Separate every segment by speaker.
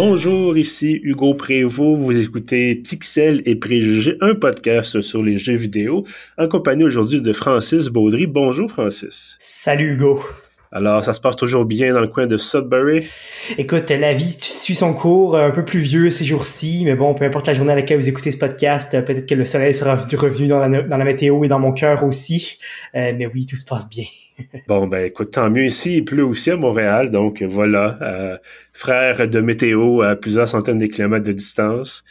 Speaker 1: Bonjour, ici Hugo Prévost. Vous écoutez Pixel et Préjugés, un podcast sur les jeux vidéo, en compagnie aujourd'hui de Francis Baudry. Bonjour, Francis.
Speaker 2: Salut, Hugo.
Speaker 1: Alors, ça se passe toujours bien dans le coin de Sudbury?
Speaker 2: Écoute, la vie suit son cours, un peu plus vieux ces jours-ci, mais bon, peu importe la journée à laquelle vous écoutez ce podcast, peut-être que le soleil sera revenu dans la, dans la météo et dans mon cœur aussi. Euh, mais oui, tout se passe bien.
Speaker 1: Bon, ben écoute, tant mieux ici. Il pleut aussi à Montréal, donc voilà. Euh, frère de météo à plusieurs centaines de kilomètres de distance.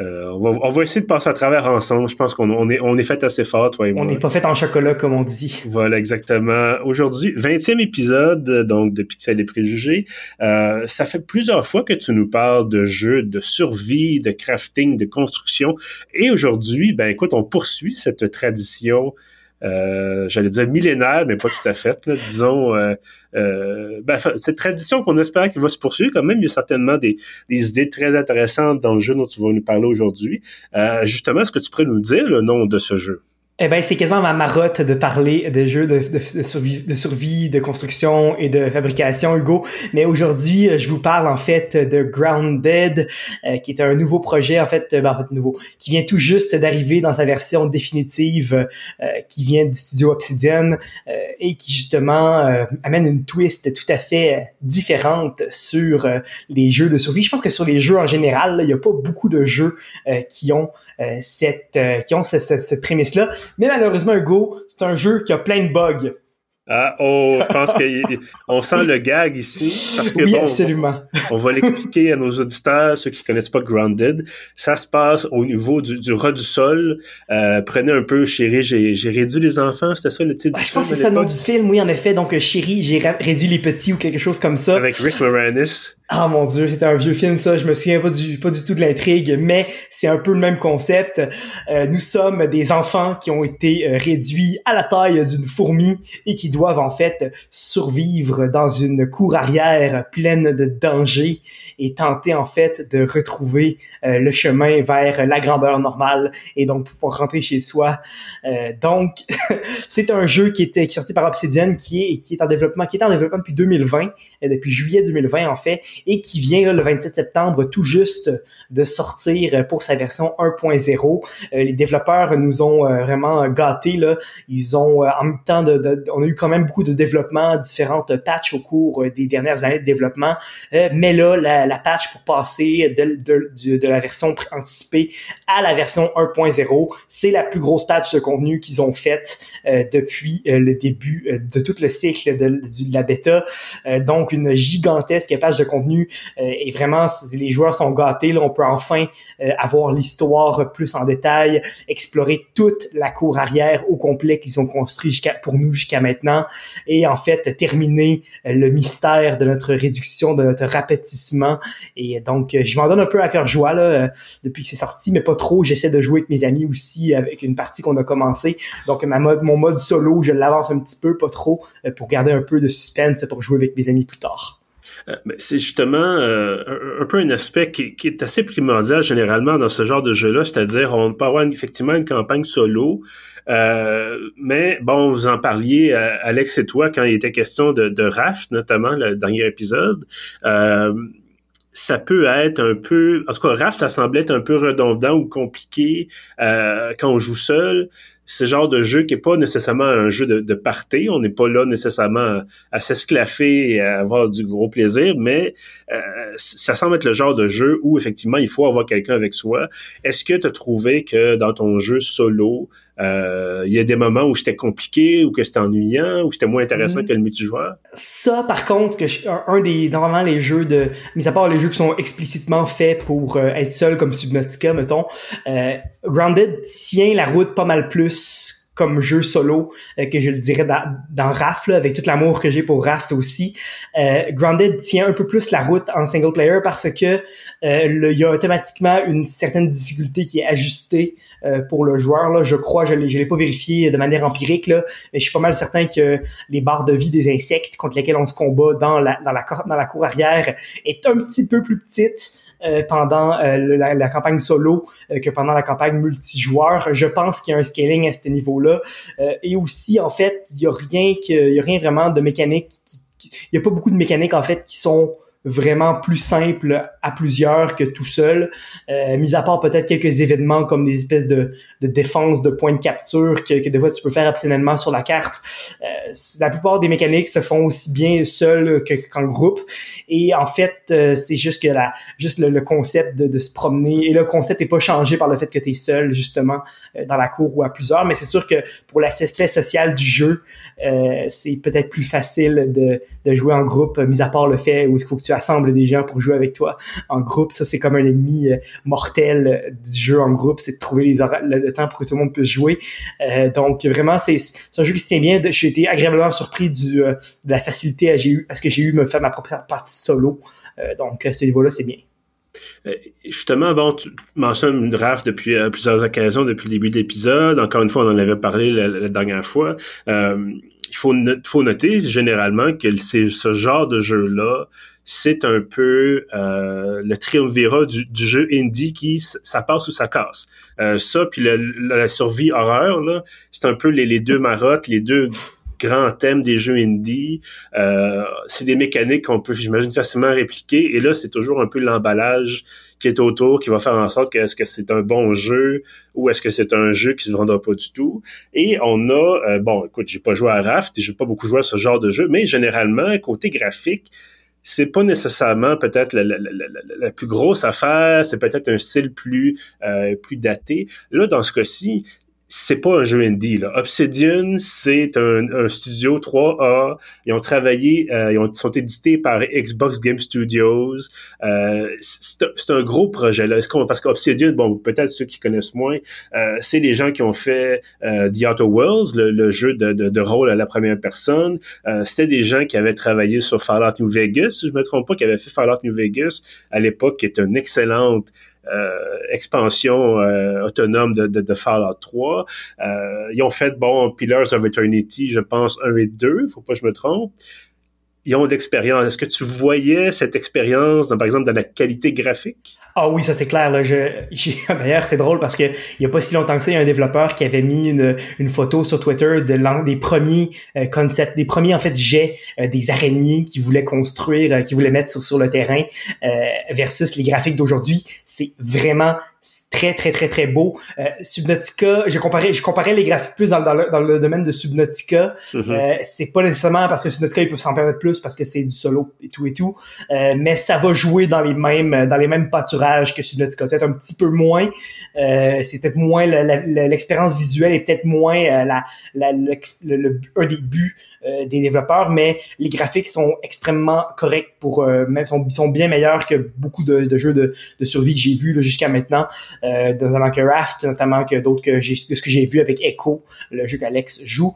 Speaker 1: Euh, on, va, essayer de passer à travers ensemble. Je pense qu'on est, on est fait assez fort, toi et
Speaker 2: moi. On n'est pas fait en chocolat, comme on dit.
Speaker 1: Voilà, exactement. Aujourd'hui, 20e épisode donc de Pixel et Préjugés. Euh, ça fait plusieurs fois que tu nous parles de jeux de survie, de crafting, de construction. Et aujourd'hui, ben écoute, on poursuit cette tradition euh, j'allais dire millénaire, mais pas tout à fait. disons, euh, euh, ben, cette tradition qu'on espère qu'il va se poursuivre quand même. Il y a certainement des, des, idées très intéressantes dans le jeu dont tu vas nous parler aujourd'hui. justement, est-ce que tu pourrais nous dire le nom de ce jeu?
Speaker 2: Eh ben, c'est quasiment ma marotte de parler de jeux de, survie, de construction et de fabrication, Hugo. Mais aujourd'hui, euh, je vous parle en fait de Grounded, euh, qui est un nouveau projet, en fait, ben, en fait nouveau, qui vient tout juste d'arriver dans sa version définitive, euh, qui vient du studio Obsidian et qui justement amène une twist tout à fait différente sur les jeux de survie. Je pense que sur les jeux en général, il n'y a pas beaucoup de jeux qui ont cette qui ont cette prémisse-là. Mais malheureusement, Hugo, c'est un jeu qui a plein de bugs.
Speaker 1: Ah, oh, je pense qu'on sent le gag ici.
Speaker 2: Parce que, oui, absolument.
Speaker 1: On, va l'expliquer à nos auditeurs, ceux qui connaissent pas Grounded. Ça se passe au niveau du, du du sol. Euh, prenez un peu, chérie, j'ai réduit les enfants. C'était ça le titre
Speaker 2: Je pense que c'est ça le nom du film, oui, en effet. Donc, chérie, j'ai réduit les petits ou quelque chose comme ça.
Speaker 1: Avec Rick Moranis.
Speaker 2: Ah mon dieu, c'était un vieux film ça, je me souviens pas du pas du tout de l'intrigue, mais c'est un peu le même concept. Euh, nous sommes des enfants qui ont été euh, réduits à la taille d'une fourmi et qui doivent en fait survivre dans une cour arrière pleine de dangers et tenter en fait de retrouver euh, le chemin vers la grandeur normale et donc pouvoir rentrer chez soi. donc c'est un jeu qui était qui est sorti par Obsidian qui est qui est en développement qui est en développement depuis 2020 depuis juillet 2020 en fait et qui vient le 27 septembre tout juste de sortir pour sa version 1.0. Euh, les développeurs nous ont euh, vraiment gâtés là. Ils ont euh, en même temps on a eu quand même beaucoup de développement, différentes patchs au cours des dernières années de développement, mais là la, patch pour passer de, la version anticipée à la version 1.0, c'est la plus grosse patch de contenu qu'ils ont faite depuis le début de tout le cycle de, de la bêta. donc une gigantesque patch de contenu euh, et vraiment les joueurs sont gâtés. On peut enfin euh, avoir l'histoire plus en détail, explorer toute la cour arrière au complet qu'ils ont construit pour nous jusqu'à maintenant, et en fait terminer euh, le mystère de notre réduction, de notre rapetissement. Et donc, je m'en donne un peu à cœur joie là, depuis que c'est sorti, mais pas trop. J'essaie de jouer avec mes amis aussi avec une partie qu'on a commencé. Donc, ma mode, mon mode solo, je l'avance un petit peu, pas trop, pour garder un peu de suspense pour jouer avec mes amis plus tard.
Speaker 1: Euh, c'est justement euh, un, peu un aspect qui, est assez primordial généralement dans ce genre de jeu-là, c'est-à-dire on peut avoir effectivement une campagne solo, euh, mais bon, vous en parliez, Alex et toi, quand il était question de, de Raft, notamment le dernier épisode. ça peut être un peu, en tout cas, Raft, ça semblait être un peu redondant ou compliqué quand on joue seul ce genre de jeu qui est pas nécessairement un jeu de, de party. On n'est pas là nécessairement à, s'esclaffer et à avoir du gros plaisir, mais euh, ça semble être le genre de jeu où effectivement il faut avoir quelqu'un avec soi. Est-ce que tu as trouvé que dans ton jeu solo, euh, il y a des moments où c'était compliqué ou que c'était ennuyant ou c'était moins intéressant mm. que le multijoueur?
Speaker 2: Ça, par contre, que un, des normalement les jeux de, mis à part les jeux qui sont explicitement faits pour euh, être seul comme Subnautica, mettons, euh, Grounded tient la route pas mal plus comme jeu solo euh, que je le dirais dans, dans Raft, avec tout l'amour que j'ai pour Raft aussi. Euh, Grounded tient un peu plus la route en single player parce que euh, il y a automatiquement une certaine difficulté qui est ajustée euh, pour le joueur. Là. Je crois, je l'ai pas vérifié de manière empirique, là, mais je suis pas mal certain que les barres de vie des insectes contre lesquels on se combat dans la, dans dans la cour arrière est un petit peu plus petite. Euh, pendant euh, la, campagne solo euh, que pendant la campagne multijoueur. Je pense qu'il y a un scaling à ce niveau-là. et aussi, en fait, il y a rien que, il y a rien vraiment de mécanique. il y a pas beaucoup de mécaniques en fait qui sont vraiment plus simple à plusieurs que tout seul, euh, mis à part peut-être quelques événements comme des espèces de, de défense de points de capture que, que des fois tu peux faire optionnellement sur la carte. Euh, la plupart des mécaniques se font aussi bien seul qu'en groupe. Et en fait, euh, c'est juste que la, juste le, concept de, de, se promener, et le concept n'est pas changé par le fait que tu es seul, justement, euh, dans la cour ou à plusieurs, mais c'est sûr que pour l'aspect social du jeu, euh, c'est peut-être plus facile de, de jouer en groupe, mis à part le fait où il faut que tu assemble des gens pour jouer avec toi en groupe. Ça, c'est comme un ennemi euh, mortel euh, du jeu en groupe, c'est de trouver les le, temps pour que tout le monde puisse jouer. Euh, donc, vraiment, c'est un jeu qui se tient bien. J'ai été agréablement surpris de la facilité à, ce que j'ai eu me faire ma propre partie solo. donc, à ce niveau-là, c'est bien.
Speaker 1: Justement, bon, tu mentionnes une draft depuis plusieurs occasions depuis le début de l'épisode. Encore une fois, on en avait parlé la, dernière fois. Il faut, faut noter généralement que c'est ce genre de jeu-là c'est un peu euh, le triumvirat du, jeu indie qui ça passe ou ça casse. Euh, ça puis la survie horreur c'est un peu les, deux marottes, les deux grands thèmes des jeux indie. Euh, c'est des mécaniques qu'on peut, j'imagine, facilement répliquer. Et là, c'est toujours un peu l'emballage qui est autour qui va faire en sorte que est-ce que c'est un bon jeu ou est-ce que c'est un jeu qui se vendra pas du tout. Et on a, bon, écoute, j'ai pas joué à Raft et j'ai pas beaucoup joué à ce genre de jeu, mais généralement, côté graphique, c'est pas nécessairement peut-être la, plus grosse affaire, c'est peut-être un style plus euh, plus daté. Là, dans ce cas-ci, c'est pas un jeu indie. Là. Obsidian, c'est un, studio 3A. Ils ont travaillé, euh, ils ont, sont édités par Xbox Game Studios. Euh, c'est un gros projet. Là. Est-ce parce qu'Obsidian, bon, peut-être ceux qui connaissent moins, euh, c'est les gens qui ont fait euh, The Outer Worlds, le, jeu de, de, de, rôle à la première personne. Euh, c'était des gens qui avaient travaillé sur Fallout New Vegas, si je me trompe pas, qui avaient fait Fallout New Vegas à l'époque, qui est une excellente expansion euh, autonome de, de, de, Fallout 3. Euh, ils ont fait, bon, Pillars of Eternity, je pense, 1 et 2, faut pas que je me trompe ils ont de l'expérience. Est-ce que tu voyais cette expérience, par exemple, dans la qualité graphique?
Speaker 2: Ah oui, ça c'est clair. Là. Je, d'ailleurs, c'est drôle parce que il y a pas si longtemps que ça, il y a un développeur qui avait mis une, une photo sur Twitter de des premiers euh, concepts, des premiers en fait jets euh, des araignées qu'il voulait construire, euh, qu'il voulait mettre sur, sur le terrain, versus les graphiques d'aujourd'hui. C'est vraiment très très très très beau. Subnautica, je comparais, je comparais les graphiques plus dans, dans, le, dans le, domaine de Subnautica. Mm-hmm. c'est pas nécessairement parce que Subnautica ils peuvent s'en permettre plus parce que c'est du solo et tout et tout, mais ça va jouer dans les mêmes dans les mêmes pâturages que Subnautica, peut-être un petit peu moins. Euh, moins l'expérience visuelle est peut-être moins euh, la, le, un des buts euh, des développeurs, mais les graphiques sont extrêmement corrects pour même sont, sont bien meilleurs que beaucoup de, jeux de, de, survie que j'ai vus jusqu'à maintenant, notamment que Raft, notamment que d'autres que j'ai ce que j'ai vu avec Echo, le jeu qu'Alex joue.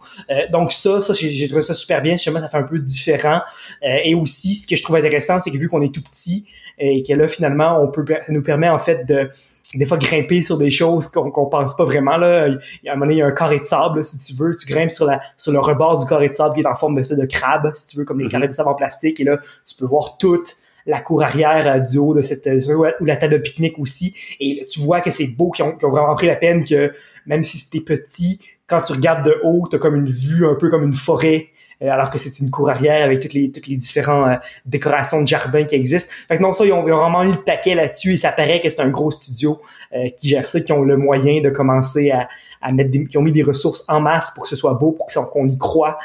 Speaker 2: donc ça, ça j'ai trouvé ça super bien. Justement, ça fait un peu différent. et aussi, ce que je trouve intéressant, c'est que vu qu'on est tout petit, et que là finalement on peut nous permet en fait de des fois grimper sur des choses qu'on qu'on pense pas vraiment là. Il y a un moment donné il y a un carré de sable si tu veux. Tu grimpes sur la sur le rebord du carré de sable qui est en forme d'espèce de crabe si tu veux comme les mm-hmm. carrés de sable en plastique. Et là tu peux voir toute la cour arrière euh, du haut de cette euh, ou la table de pique-nique aussi. Et tu vois que c'est beau qui ont, ont, vraiment pris la peine que même si c'était petit quand tu regardes de haut t'as comme une vue un peu comme une forêt alors que c'est une cour arrière avec toutes les toutes les différentes euh, décorations de jardin qui existent. Fait que non, ça, ils ont, vraiment mis le paquet là-dessus et ça paraît que c'est un gros studio euh, qui gère ça, qui ont le moyen de commencer à, à mettre des, qui ont mis des ressources en masse pour que ce soit beau, pour qu'on y croit,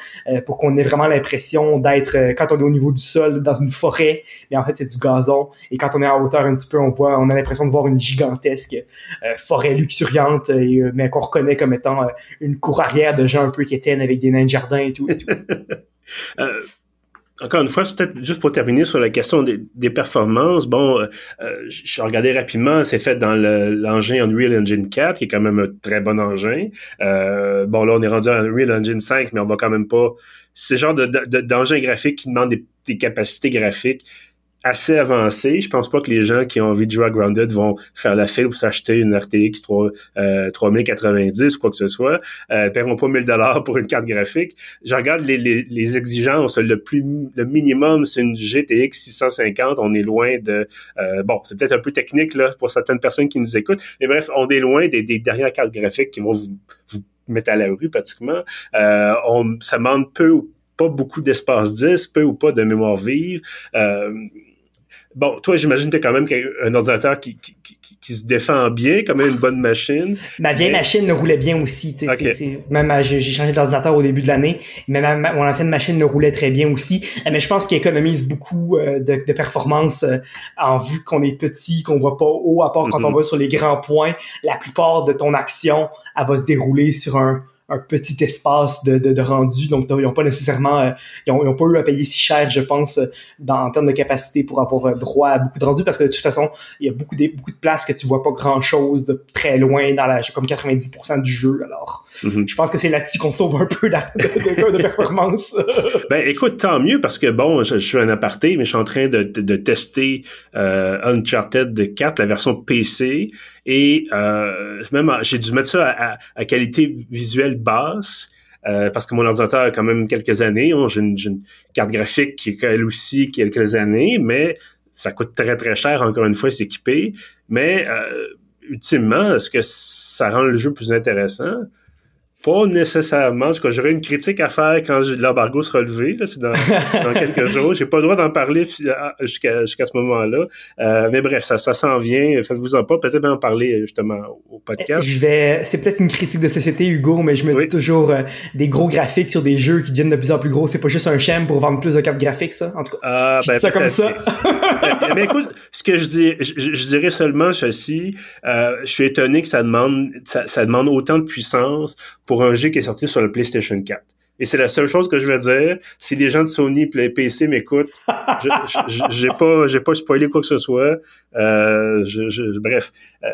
Speaker 2: pour qu'on ait vraiment l'impression d'être, quand on est au niveau du sol, dans une forêt, mais en fait c'est du gazon. Et quand on est en hauteur un petit peu, on voit, on a l'impression de voir une gigantesque forêt luxuriante, et, mais qu'on reconnaît comme étant une cour arrière de gens un peu qui étaient avec des nains de jardin et tout. Et tout.
Speaker 1: Euh, encore une fois, peut-être juste pour terminer sur la question des, performances. Bon, euh, euh, je regardais rapidement, c'est fait dans l'engin Unreal Engine 4, qui est quand même un très bon engin. bon, là, on est rendu à Unreal Engine 5, mais on va quand même pas... C'est genre d'engin de, graphique qui demande des capacités graphiques assez avancé. Je pense pas que les gens qui ont envie de jouer à Grounded vont faire la file pour s'acheter une RTX 3, euh, 3090 ou quoi que ce soit. Euh, paieront pas 1000 dollars pour une carte graphique. Je regarde les, les, les exigences. Le plus le minimum, c'est une GTX 650. On est loin de... Euh, bon, c'est peut-être un peu technique là pour certaines personnes qui nous écoutent. Mais bref, on est loin des, des dernières cartes graphiques qui vont vous, vous mettre à la rue pratiquement. Euh, on, ça demande peu ou pas beaucoup d'espace disque, peu ou pas de mémoire vive. Euh, bon, toi, j'imagine que tu as quand même un ordinateur qui, qui, qui, se défend bien, quand même une bonne machine.
Speaker 2: Ma vieille machine ne roulait bien aussi. Même euh, j'ai changé d'ordinateur au début de l'année, mais mon ancienne machine ne roulait très bien aussi. Euh, mais je pense qu'il économise beaucoup euh, de, de performance en vue qu'on est petit, qu'on voit pas haut, à part quand on mm-hmm. va sur les grands points. La plupart de ton action, elle va se dérouler sur un un petit espace de, de, rendu. Donc, ils n'ont pas nécessairement, euh, ils, ont, pas eu à payer si cher, je pense, dans, en termes de capacité pour avoir euh, droit à beaucoup de rendu parce que de toute façon, il y a beaucoup de, beaucoup de places que tu vois pas grand chose de très loin dans la, comme 90% du jeu. Alors, mm-hmm. je pense que c'est là-dessus qu'on sauve un peu de, de, de performance.
Speaker 1: ben, écoute, tant mieux parce que bon, je, suis un aparté, mais je suis en train de, de, tester euh, Uncharted 4, la version PC. Et euh, même j'ai dû mettre ça à, à, qualité visuelle basse. Euh, parce que mon ordinateur a quand même quelques années. J'ai une, carte graphique qui a elle aussi quelques années, mais ça coûte très très cher encore une fois s'équiper. Mais euh, ultimement, est-ce que ça rend le jeu plus intéressant? Pas nécessairement. En tout cas, j'aurais une critique à faire quand l'embargo sera levé. Là, c'est dans, dans quelques jours. J'ai pas le droit d'en parler jusqu'à jusqu'à ce moment-là. Euh, mais bref, ça, ça s'en vient. Faites-vous en pas. Peut-être en parler justement au podcast.
Speaker 2: Je vais. C'est peut-être une critique de société, Hugo, mais je me dis toujours euh, des gros graphiques sur des jeux qui deviennent de plus en plus gros. C'est pas juste un schème pour vendre plus de cartes graphiques, ça? En tout cas, ah, ben, ça comme ça.
Speaker 1: mais écoute, ce que je dis, je, dirais seulement ceci. Euh, je suis étonné que ça demande, ça, ça demande autant de puissance pour un jeu qui est sorti sur le PlayStation 4. Et c'est la seule chose que je vais dire. Si les gens de Sony et PC m'écoutent, j'ai pas, j'ai pas spoilé quoi que ce soit. Euh, je, bref, euh,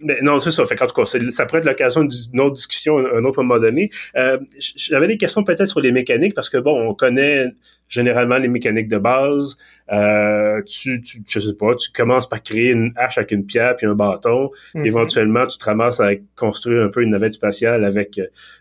Speaker 1: mais non, c'est ça. Fait en tout cas, ça pourrait être l'occasion d'une autre discussion à un autre moment donné. Euh, J'avais des questions peut-être sur les mécaniques parce que bon, on connaît généralement les mécaniques de base. Euh, tu, tu, je sais pas, tu commences par créer une hache avec une pierre puis un bâton. Mm-hmm. Éventuellement, tu te ramasses à construire un peu une navette spatiale avec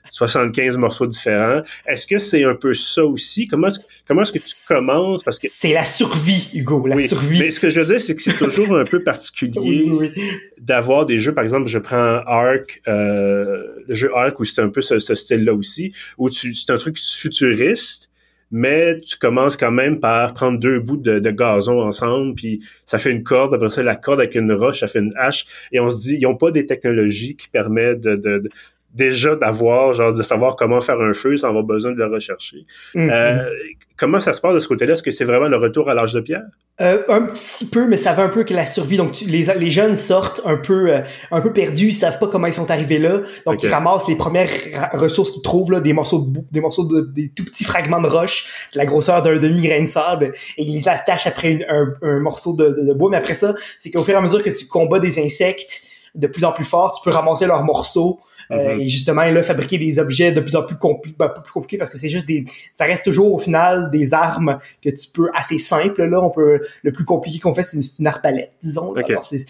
Speaker 1: 75 euh, morceaux différents. Est-ce que c'est un peu ça aussi? Comment est-ce, comment est-ce que tu commences? Parce que
Speaker 2: c'est la survie, Hugo, la survie.
Speaker 1: Mais ce que je veux dire, c'est que c'est toujours un peu particulier d'avoir des jeux, par exemple, je prends Ark, euh, le jeu Ark où c'est un peu ce, ce style-là aussi, où tu, c'est un truc futuriste mais tu commences quand même par prendre deux bouts de, gazon ensemble, puis ça fait une corde, après ça, la corde avec une roche, ça fait une hache, et on se dit, ils n'ont pas des technologies qui permettent de, déjà d'avoir, genre de savoir comment faire un feu sans avoir besoin de le rechercher. Mm-hmm. Euh, comment ça se passe de ce côté-là? Est-ce que c'est vraiment le retour à l'âge de pierre?
Speaker 2: Euh, un petit peu, mais ça va un peu que la survie. Donc les, les jeunes sortent un peu euh, un peu perdus, ils savent pas comment ils sont arrivés là. Donc ils ramassent les premières ressources qu'ils trouvent là, des morceaux de des morceaux de des tout petits fragments de roche, de la grosseur d'un demi grain de sable, et ils les attachent après un, un, morceau de, de, bois. Mais après ça, c'est qu'au fur et à mesure que tu combats des insectes de plus en plus forts, tu peux ramasser leurs morceaux euh, mm-hmm. et justement, là, fabriquer des objets de plus en plus, compli ben, plus compliqués parce que c'est juste des, ça reste toujours au final des armes que tu peux assez simples. Là, on peut, le plus compliqué qu'on fait, c'est une, une arbalète, disons. Là. Alors, c'est,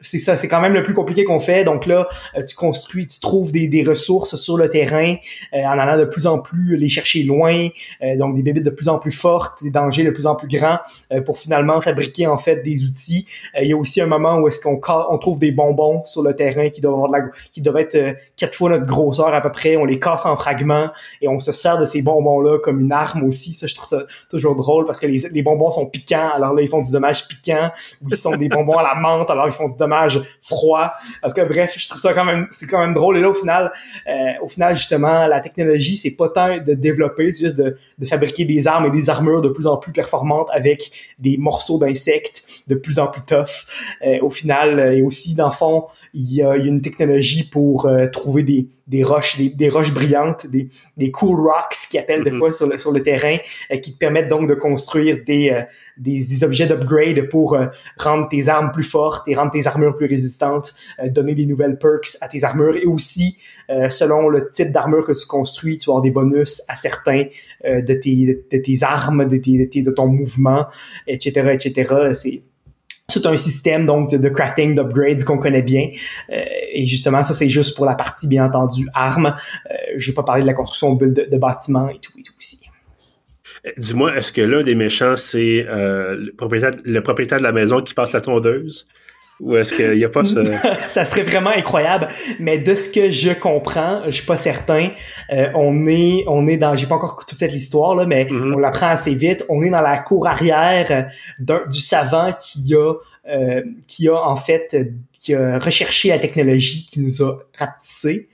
Speaker 2: c'est ça, c'est quand même le plus compliqué qu'on fait. Donc là, euh, tu construis, tu trouves des, des ressources sur le terrain euh, en allant de plus en plus les chercher loin. Euh, donc des bébés de plus en plus fortes, des dangers de plus en plus grands pour finalement fabriquer en fait des outils. il y a aussi un moment où est-ce qu'on on trouve des bonbons sur le terrain qui doivent avoir de la, qui doivent être quatre fois notre grosseur à peu près. On les casse en fragments et on se sert de ces bonbons là comme une arme aussi. Ça, je trouve ça toujours drôle parce que les, les bonbons sont piquants. Alors là, ils font du dommage piquant. Ou ils sont des bonbons à la menthe. Alors ils font du dommage froid. Parce que bref, je trouve ça quand même, c'est quand même drôle. Et là, au final, euh, au final, justement, la technologie, c'est pas tant de développer, c'est juste de, de, fabriquer des armes et des armures de plus en plus performantes avec des morceaux d'insectes de plus en plus tough. Euh, au final, euh, et aussi, dans le fond, il y a, il y a une technologie pour trouver des, des roches, des, des, roches brillantes, des, des cool rocks qui appellent des mm-hmm. fois sur le, sur le terrain, qui te permettent donc de construire des, des, objets d'upgrade pour euh, rendre tes armes plus fortes et rendre tes armures plus résistantes, euh, donner des nouvelles perks à tes armures et aussi euh, selon le type d'armure que tu construis, tu vas avoir des bonus à certains de, tes, de tes armes, de, tes, de, ton mouvement, etc., etc. C'est tout un système donc de, crafting, d'upgrades qu'on connaît bien. et justement, ça c'est juste pour la partie bien entendu armes. Euh, J'ai pas parlé de la construction de, bâtiments et tout et tout aussi.
Speaker 1: Dis-moi, est-ce que l'un des méchants, c'est euh, le, propriétaire, le propriétaire de la maison qui passe la tondeuse? Ou est-ce qu'il n'y a pas ce...
Speaker 2: ça serait vraiment incroyable. Mais de ce que je comprends, je suis pas certain. Euh, on est, on est dans, j'ai pas encore tout fait l'histoire là, mais
Speaker 1: Mhm.
Speaker 2: on l'apprend assez vite. On est dans la cour arrière du savant qui a, euh, qui a en fait, euh, qui a recherché la technologie qui nous a rapetissés.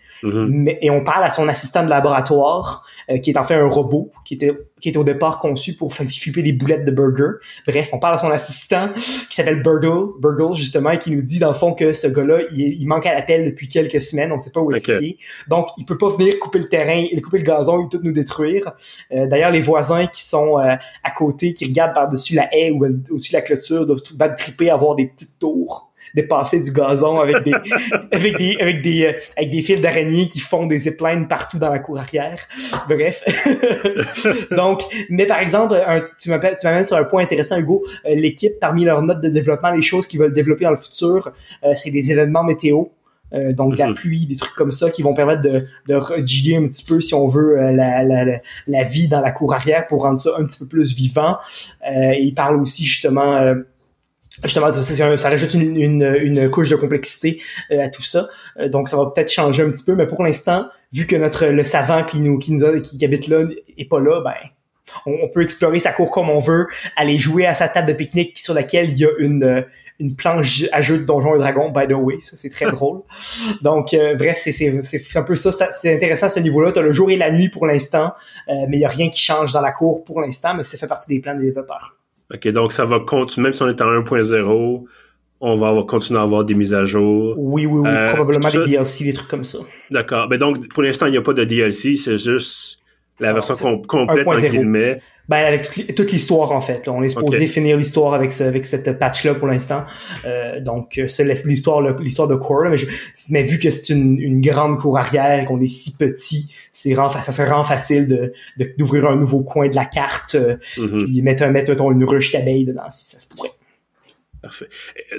Speaker 2: Mais- et on parle à son assistant de laboratoire, euh, qui est en fait un robot, qui était, qui était au départ conçu pour flipper des boulettes de burger. Bref, on parle à son assistant, qui s'appelle Burgle, Burgle justement, et qui nous dit dans le fond que ce gars-là, il, il manque à l'appel depuis quelques semaines, on sait pas où est-ce qu'il est. Donc, il peut pas venir couper le terrain, il couper le gazon et tout nous détruire. Euh, D'ailleurs, les voisins qui sont euh, à côté, qui regardent par-dessus la haie ou au-dessus de la clôture, doivent tout battre triper, avoir des petites tours dépasser du gazon avec des avec des avec des euh, avec des fils d'araignée qui font des ziplines partout dans la cour arrière. Bref. Donc, mais par exemple, un- tu m'appelles tu m'amènes sur un point intéressant Hugo, Euh, l'équipe parmi leurs notes de développement, les choses qu'ils veulent développer dans le futur, euh, c'est des événements météo. Euh, donc de la
Speaker 1: Mhm.
Speaker 2: pluie, des trucs comme ça qui vont permettre de, de un petit peu, si on veut, euh, la, la, la, vie dans la cour arrière pour rendre ça un petit peu plus vivant. Et il parle aussi justement justement ça, ça rajoute une, une, une couche de complexité euh, à tout ça. Euh, donc ça va peut-être changer un petit peu mais pour l'instant vu que notre le savant qui nous qui nous a, qui, habite là est pas là ben on, on peut explorer sa cour comme on veut aller jouer à sa table de pique-nique sur laquelle il y a une euh, une planche à jeu de Donjons et Dragons by the way. Ça c'est très drôle. Donc euh, bref c'est c'est c'est un peu ça c'est intéressant à ce niveau-là. T'as le jour et la nuit pour l'instant euh, mais il y a rien qui change dans la cour pour l'instant mais ça fait partie des plans des développeurs
Speaker 1: OK, donc ça va continuer, même si on est en 1.0, on va avoir- continuer à avoir des mises à jour.
Speaker 2: Oui, oui, oui,
Speaker 1: Euh,
Speaker 2: probablement des DLC, des trucs comme ça.
Speaker 1: D'accord. Mais donc, pour l'instant, il n'y a pas de DLC, c'est juste la version com- complète, en
Speaker 2: 1.0.
Speaker 1: guillemets.
Speaker 2: Ben, avec toute l'histoire, en fait. là. On est supposé finir l'histoire avec, ce- avec cette patch-là pour l'instant. Euh, donc, euh, c'est l'his- l'histoire l'histoire de Core. là. Mais, je- mais vu que c'est une, une grande cour arrière et qu'on est si petit, c'est ça serait vraiment facile de de- d'ouvrir un nouveau coin de la carte euh,
Speaker 1: Mhm.
Speaker 2: puis mettre, mettre mettons, une ruche d'abeilles dedans, si ça se pourrait.
Speaker 1: Parfait.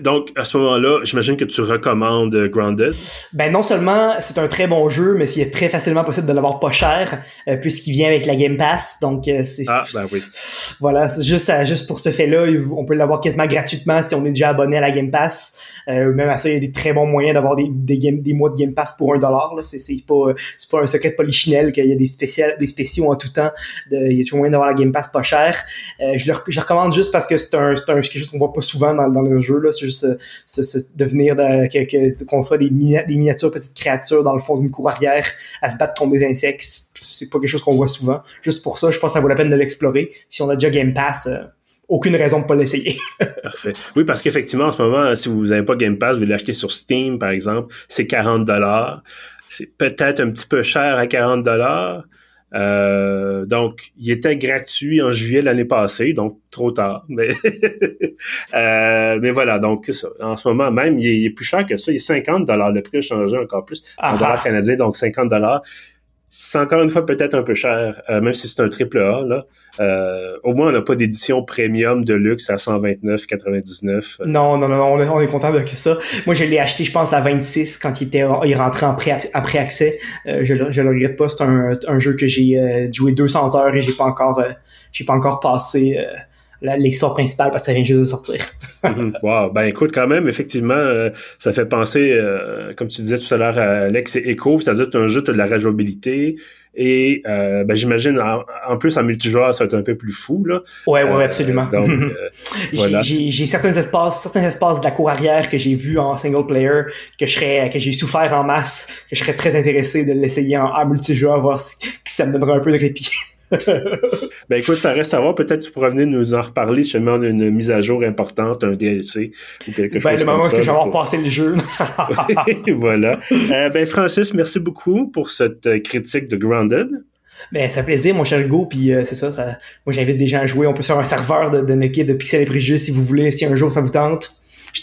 Speaker 1: Donc, à ce moment-là, j'imagine que tu recommandes euh, Grounded?
Speaker 2: Ben non seulement c'est un très bon jeu, mais il est très facilement possible de l'avoir pas cher, euh, puisqu'il vient avec la Game Pass. Donc euh, c'est
Speaker 1: Ah, ben oui.
Speaker 2: voilà, juste à- juste pour ce fait-là, on peut l'avoir quasiment gratuitement si on est déjà abonné à la Game Pass. Euh, même à ça, il y a des très bons moyens d'avoir des, des, game- des mois de Game Pass pour un dollar. C'est pas pas un secret de polichinelle qu'il y a des spécial des spéciaux en tout temps. De, il y a toujours moyen d'avoir la Game Pass pas cher. Je, le, je recommande juste parce que c'est un c'est un quelque chose qu'on voit pas souvent dans, dans le jeu. C'est juste euh, ce, devenir qu'on soit des, des miniatures petites créatures dans le fond d'une cour arrière à se battre contre des insectes. C'est pas quelque chose qu'on voit souvent. Juste pour ça, je pense que ça vaut la peine de l'explorer. Si on a déjà Game Pass, euh, aucune raison de pas l'essayer.
Speaker 1: Parfait. Oui, parce qu'effectivement, en ce moment, si vous n'avez pas Game Pass, vous l'achetez sur Steam, par exemple, c'est 40 dollars. C'est peut-être un petit peu cher à 40 dollars. Euh, donc, il était gratuit en juillet l'année passée, donc trop tard. Mais, euh, mais voilà, donc ça. en ce moment même, il est, il est plus cher que ça. Il est 50 dollars. Le prix a changé encore plus en
Speaker 2: Ah,
Speaker 1: dollars canadiens, donc 50 dollars. C'est encore une fois peut-être un peu cher, euh, même si c'est un triple A. Là. Euh, au moins, on n'a pas d'édition premium de luxe à 129,99.
Speaker 2: Non, non, non, on est, on est content de que ça. Moi, je l'ai acheté, je pense, à 26 quand il était, il rentrait en pré, après accès. Euh, je, je le regrette pas. C'est un, un jeu que j'ai euh, joué 200 heures et j'ai pas encore, euh, j'ai pas encore passé euh, l'histoire principale parce que ça vient juste de sortir.
Speaker 1: Mhm. wow. Ben écoute, quand même, effectivement, euh, ça fait penser, euh, comme tu disais tout à l'heure, à Alex et Echo, c'est-à-dire que un jeu, tu as de la rejouabilité. Et euh, ben, j'imagine, en, en plus, en multijoueur, ça va être un peu plus fou. Là.
Speaker 2: Ouais, ouais, absolument.
Speaker 1: donc,
Speaker 2: J'ai-
Speaker 1: voilà.
Speaker 2: J'ai j'ai certains espaces, certains espaces de la cour arrière que j'ai vu en single player, que je serais, que j'ai souffert en masse, que je serais très intéressé de l'essayer en, en multijoueur, voir si, si ça me donnerait un peu de répit.
Speaker 1: ben écoute, ça reste à voir. Peut-être tu pourras venir nous en reparler si jamais on a une mise à jour importante, un DLC ou quelque
Speaker 2: Ben,
Speaker 1: chose
Speaker 2: le
Speaker 1: comme
Speaker 2: moment que je vais avoir passé le jeu.
Speaker 1: voilà. Euh, ben Francis, merci beaucoup pour cette euh, critique de Grounded.
Speaker 2: Ben, ça fait plaisir, mon cher Hugo, puis euh, c'est ça, ça, moi j'invite des gens à jouer. On peut faire un serveur de, de de Pixel et Préjus si vous voulez, si un jour ça vous tente.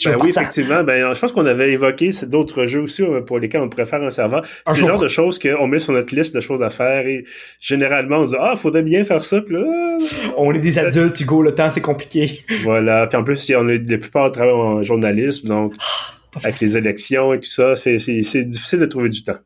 Speaker 1: Ben oui, effectivement. Ben, je pense qu'on avait évoqué d'autres jeux aussi euh, pour lesquels on pourrait faire un serveur. C'est le genre de choses qu'on met sur notre liste de choses à faire et généralement on se dit ah faudrait bien faire ça puis là ah.
Speaker 2: On est des adultes, Hugo, le temps c'est compliqué.
Speaker 1: voilà puis en plus on est la plupart travaillent en journalisme donc
Speaker 2: Pas
Speaker 1: avec les élections et tout ça c'est difficile de trouver du temps.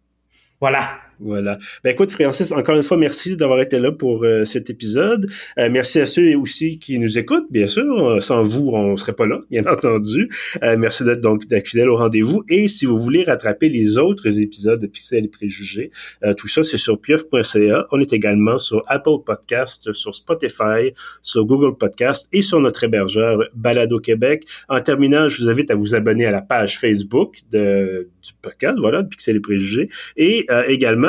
Speaker 2: Voilà.
Speaker 1: Voilà. Ben écoute, Francis, encore une fois, merci d'avoir été là pour euh, cet épisode. Euh, merci à ceux aussi qui nous écoutent, bien sûr. Sans vous, on serait pas là, bien entendu. Euh, merci d'être donc fidèle au rendez-vous. Et si vous voulez rattraper les autres épisodes de Pixel et Préjugés, tout ça, c'est sur pieuf.ca. On est également sur Apple Podcast, sur Spotify, sur Google Podcast et sur notre hébergeur Balado Québec. En terminant, je vous invite à vous abonner à la page Facebook de, du podcast, voilà, de Pixel et Préjugés, et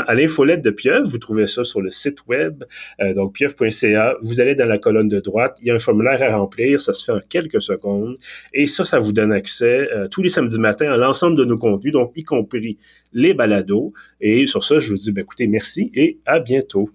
Speaker 1: à l'infolette de Pieuvre. Vous trouvez ça sur le site web, euh, donc pieuvre.ca. Vous allez dans la colonne de droite, il y a un formulaire à remplir, ça se fait en quelques secondes. Et ça, ça vous donne accès euh, tous les samedis matins à l'ensemble de nos contenus, donc y compris les balados. Et sur ça, je vous dis, ben, écoutez, merci et à bientôt.